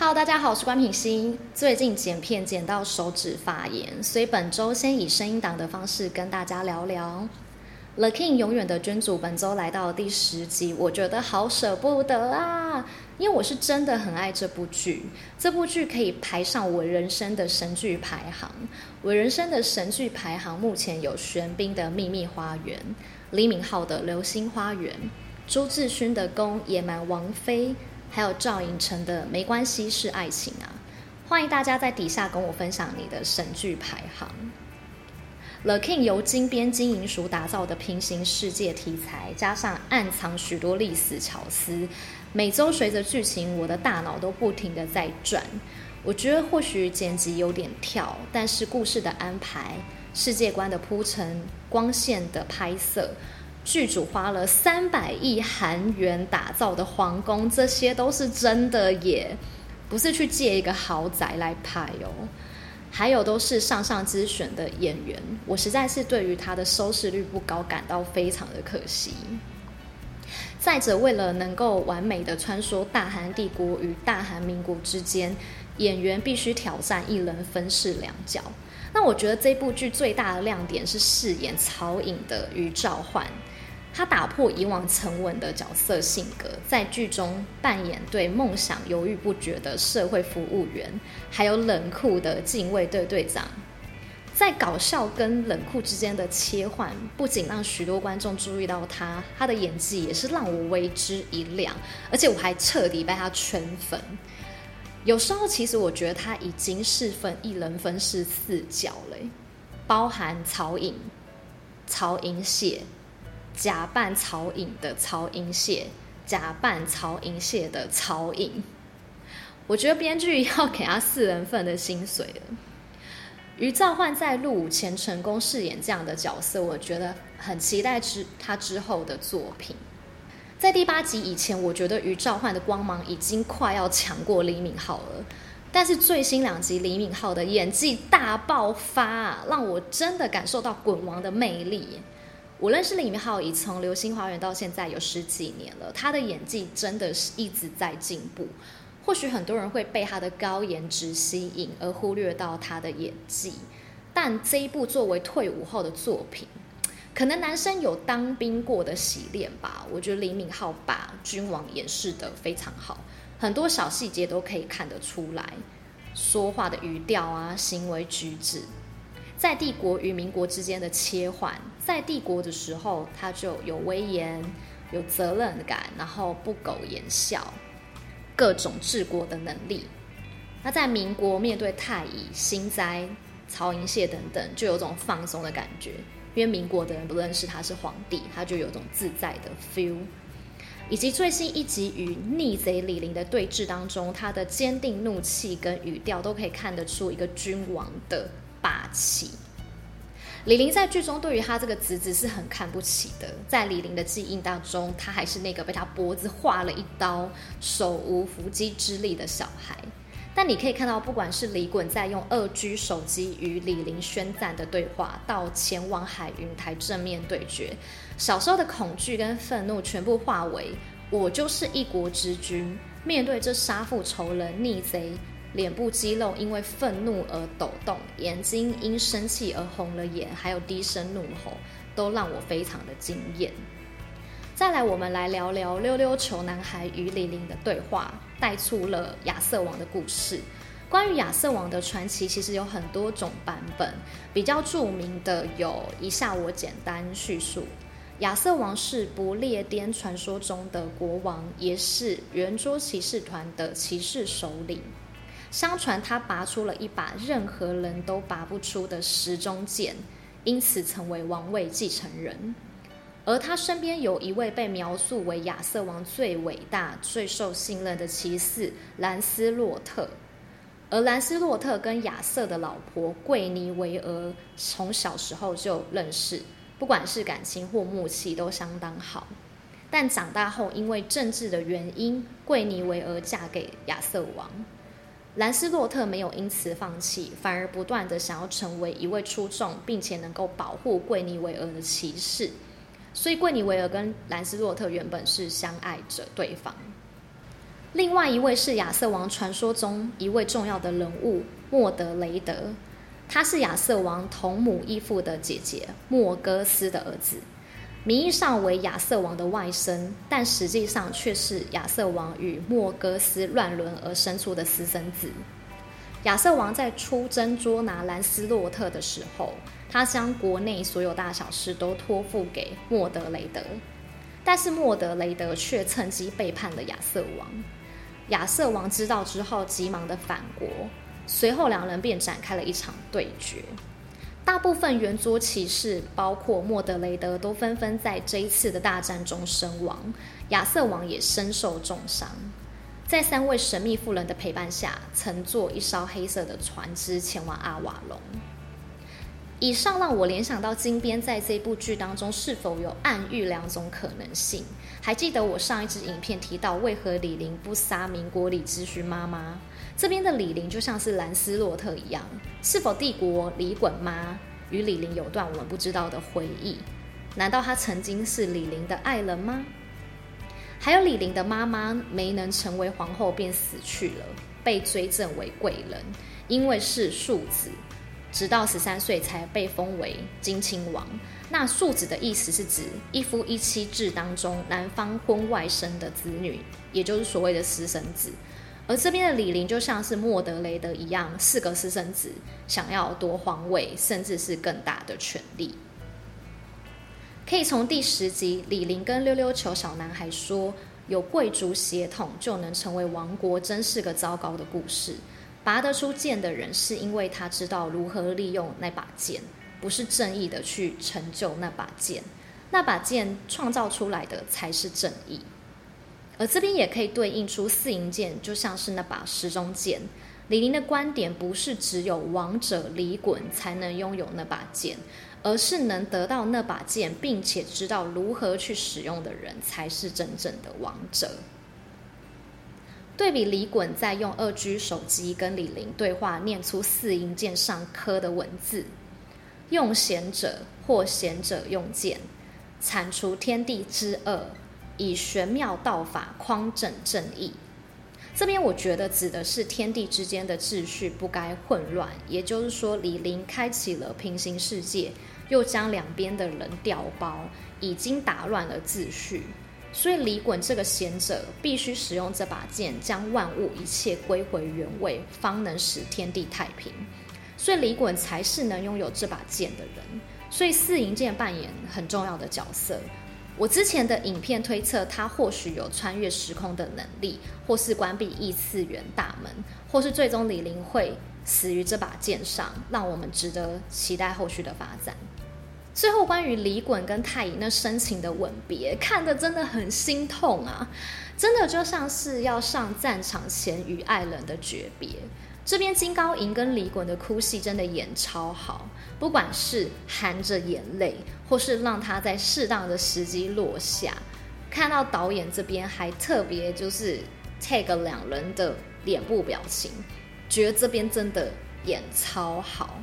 Hello，大家好，我是关品欣。最近剪片剪到手指发炎，所以本周先以声音档的方式跟大家聊聊《The King 永远的君主》。本周来到第十集，我觉得好舍不得啊，因为我是真的很爱这部剧。这部剧可以排上我人生的神剧排行。我人生的神剧排行目前有玄彬的《秘密花园》，李敏镐的《流星花园》，朱智勋的《宫野蛮王妃》。还有赵寅成的没关系是爱情啊！欢迎大家在底下跟我分享你的神剧排行。The King 由金编金银鼠打造的平行世界题材，加上暗藏许多历史巧思，每周随着剧情，我的大脑都不停地在转。我觉得或许剪辑有点跳，但是故事的安排、世界观的铺陈、光线的拍摄。剧组花了三百亿韩元打造的皇宫，这些都是真的耶，不是去借一个豪宅来拍哦。还有都是上上之选的演员，我实在是对于他的收视率不高感到非常的可惜。再者，为了能够完美的穿梭大韩帝国与大韩民国之间，演员必须挑战一人分饰两角。那我觉得这部剧最大的亮点是饰演曹颖的于兆焕。他打破以往沉稳的角色性格，在剧中扮演对梦想犹豫不决的社会服务员，还有冷酷的禁卫队队长。在搞笑跟冷酷之间的切换，不仅让许多观众注意到他，他的演技也是让我为之一亮，而且我还彻底被他圈粉。有时候，其实我觉得他已经是分一人分饰四角了，包含曹颖、曹寅谢。假扮曹颖的曹寅谢，假扮曹寅谢的曹颖，我觉得编剧要给他四人份的薪水了。余兆焕在入伍前成功饰演这样的角色，我觉得很期待之他之后的作品。在第八集以前，我觉得余兆焕的光芒已经快要抢过李敏镐了，但是最新两集李敏镐的演技大爆发，让我真的感受到滚王的魅力。我认识李敏镐已从《流星花园》到现在有十几年了，他的演技真的是一直在进步。或许很多人会被他的高颜值吸引，而忽略到他的演技。但这一部作为退伍后的作品，可能男生有当兵过的洗练吧。我觉得李敏镐把君王演示得非常好，很多小细节都可以看得出来，说话的语调啊，行为举止。在帝国与民国之间的切换，在帝国的时候，他就有威严、有责任感，然后不苟言笑，各种治国的能力。那在民国面对太乙、辛斋、曹寅谢等等，就有种放松的感觉，因为民国的人不认识他是皇帝，他就有种自在的 feel。以及最新一集与逆贼李陵的对峙当中，他的坚定怒气跟语调都可以看得出一个君王的。霸气。李玲在剧中对于他这个侄子是很看不起的，在李玲的记忆当中，他还是那个被他脖子划了一刀、手无缚鸡之力的小孩。但你可以看到，不管是李衮在用二 G 手机与李玲宣战的对话，到前往海云台正面对决，小时候的恐惧跟愤怒全部化为“我就是一国之君”，面对这杀父仇人逆贼。脸部肌肉因为愤怒而抖动，眼睛因生气而红了眼，还有低声怒吼，都让我非常的惊艳。再来，我们来聊聊溜溜球男孩与李玲的对话，带出了亚瑟王的故事。关于亚瑟王的传奇，其实有很多种版本，比较著名的有以下，我简单叙述：亚瑟王是不列颠传说中的国王，也是圆桌骑士团的骑士首领。相传他拔出了一把任何人都拔不出的时钟剑，因此成为王位继承人。而他身边有一位被描述为亚瑟王最伟大、最受信任的骑士兰斯洛特。而兰斯洛特跟亚瑟的老婆桂妮维尔从小时候就认识，不管是感情或默契都相当好。但长大后因为政治的原因，桂妮维尔嫁给亚瑟王。兰斯洛特没有因此放弃，反而不断地想要成为一位出众并且能够保护桂妮维尔的骑士。所以，桂妮维尔跟兰斯洛特原本是相爱着对方。另外一位是亚瑟王传说中一位重要的人物莫德雷德，他是亚瑟王同母异父的姐姐莫哥斯的儿子，名义上为亚瑟王的外甥，但实际上却是亚瑟王与莫哥斯乱伦而生出的私生子。亚瑟王在出征捉拿兰斯洛特的时候，他将国内所有大小事都托付给莫德雷德，但是莫德雷德却趁机背叛了亚瑟王。亚瑟王知道之后，急忙的返国，随后两人便展开了一场对决。大部分圆桌骑士，包括莫德雷德，都纷纷在这一次的大战中身亡，亚瑟王也身受重伤。在三位神秘妇人的陪伴下，乘坐一艘黑色的船只前往阿瓦隆。以上让我联想到金边在这部剧当中是否有暗喻两种可能性。还记得我上一支影片提到，为何李玲不杀民国李之勋妈妈？这边的李玲就像是兰斯洛特一样，是否帝国李衮妈与李玲有段我们不知道的回忆？难道她曾经是李玲的爱人吗？还有李玲的妈妈没能成为皇后便死去了，被追赠为贵人，因为是庶子。直到十三岁才被封为金亲王。那庶子的意思是指一夫一妻制当中男方婚外生的子女，也就是所谓的私生子。而这边的李陵就像是莫德雷德一样，四个私生子想要夺皇位，甚至是更大的权力。可以从第十集李陵跟溜溜球小男孩说有贵族血统就能成为王国，真是个糟糕的故事。拔得出剑的人，是因为他知道如何利用那把剑，不是正义的去成就那把剑，那把剑创造出来的才是正义。而这边也可以对应出四营剑，就像是那把时钟剑。李林的观点不是只有王者李衮才能拥有那把剑，而是能得到那把剑，并且知道如何去使用的人，才是真正的王者。对比李衮在用二 G 手机跟李陵对话，念出四营剑上刻的文字：“用贤者或贤者用剑，铲除天地之恶，以玄妙道法匡正正义。”这边我觉得指的是天地之间的秩序不该混乱，也就是说，李陵开启了平行世界，又将两边的人调包，已经打乱了秩序。所以李衮这个贤者必须使用这把剑，将万物一切归回原位，方能使天地太平。所以李衮才是能拥有这把剑的人。所以四营剑扮演很重要的角色。我之前的影片推测，他或许有穿越时空的能力，或是关闭异次元大门，或是最终李陵会死于这把剑上，让我们值得期待后续的发展。最后，关于李衮跟太乙那深情的吻别，看的真的很心痛啊！真的就像是要上战场前与爱人的诀别。这边金高银跟李衮的哭戏真的演超好，不管是含着眼泪，或是让他在适当的时机落下。看到导演这边还特别就是 take 两人的脸部表情，觉得这边真的演超好。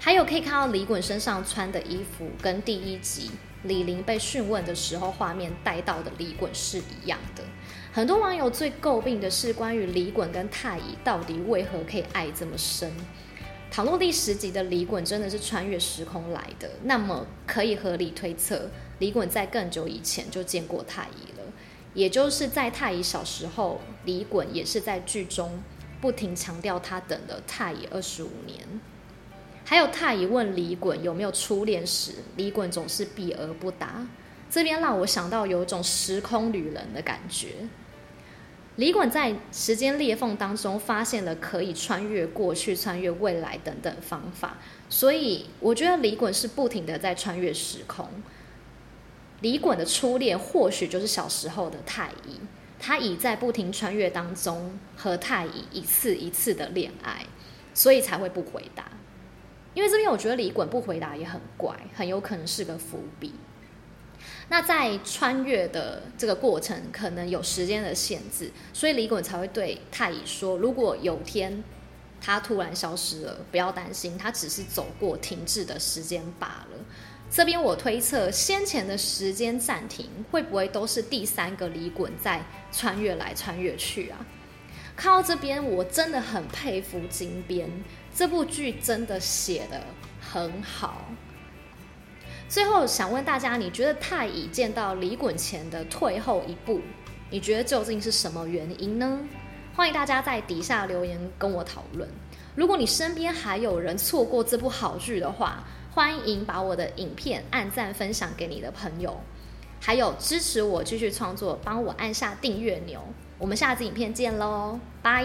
还有可以看到李衮身上穿的衣服，跟第一集李陵被讯问的时候画面带到的李衮是一样的。很多网友最诟病的是关于李衮跟太乙到底为何可以爱这么深。倘若第十集的李衮真的是穿越时空来的，那么可以合理推测，李衮在更久以前就见过太乙了。也就是在太乙小时候，李衮也是在剧中不停强调他等了太乙二十五年。还有太乙问李衮有没有初恋时，李衮总是避而不答。这边让我想到有一种时空旅人的感觉。李衮在时间裂缝当中发现了可以穿越过去、穿越未来等等方法，所以我觉得李衮是不停的在穿越时空。李衮的初恋或许就是小时候的太乙，他已在不停穿越当中和太乙一次一次的恋爱，所以才会不回答。因为这边我觉得李衮不回答也很怪，很有可能是个伏笔。那在穿越的这个过程，可能有时间的限制，所以李衮才会对太乙说：如果有天他突然消失了，不要担心，他只是走过停滞的时间罢了。这边我推测，先前的时间暂停会不会都是第三个李衮在穿越来穿越去啊？看到这边，我真的很佩服金边，这部剧真的写得很好。最后想问大家，你觉得太乙见到李衮前的退后一步，你觉得究竟是什么原因呢？欢迎大家在底下留言跟我讨论。如果你身边还有人错过这部好剧的话，欢迎把我的影片按赞分享给你的朋友，还有支持我继续创作，帮我按下订阅钮。我们下次影片见喽，拜。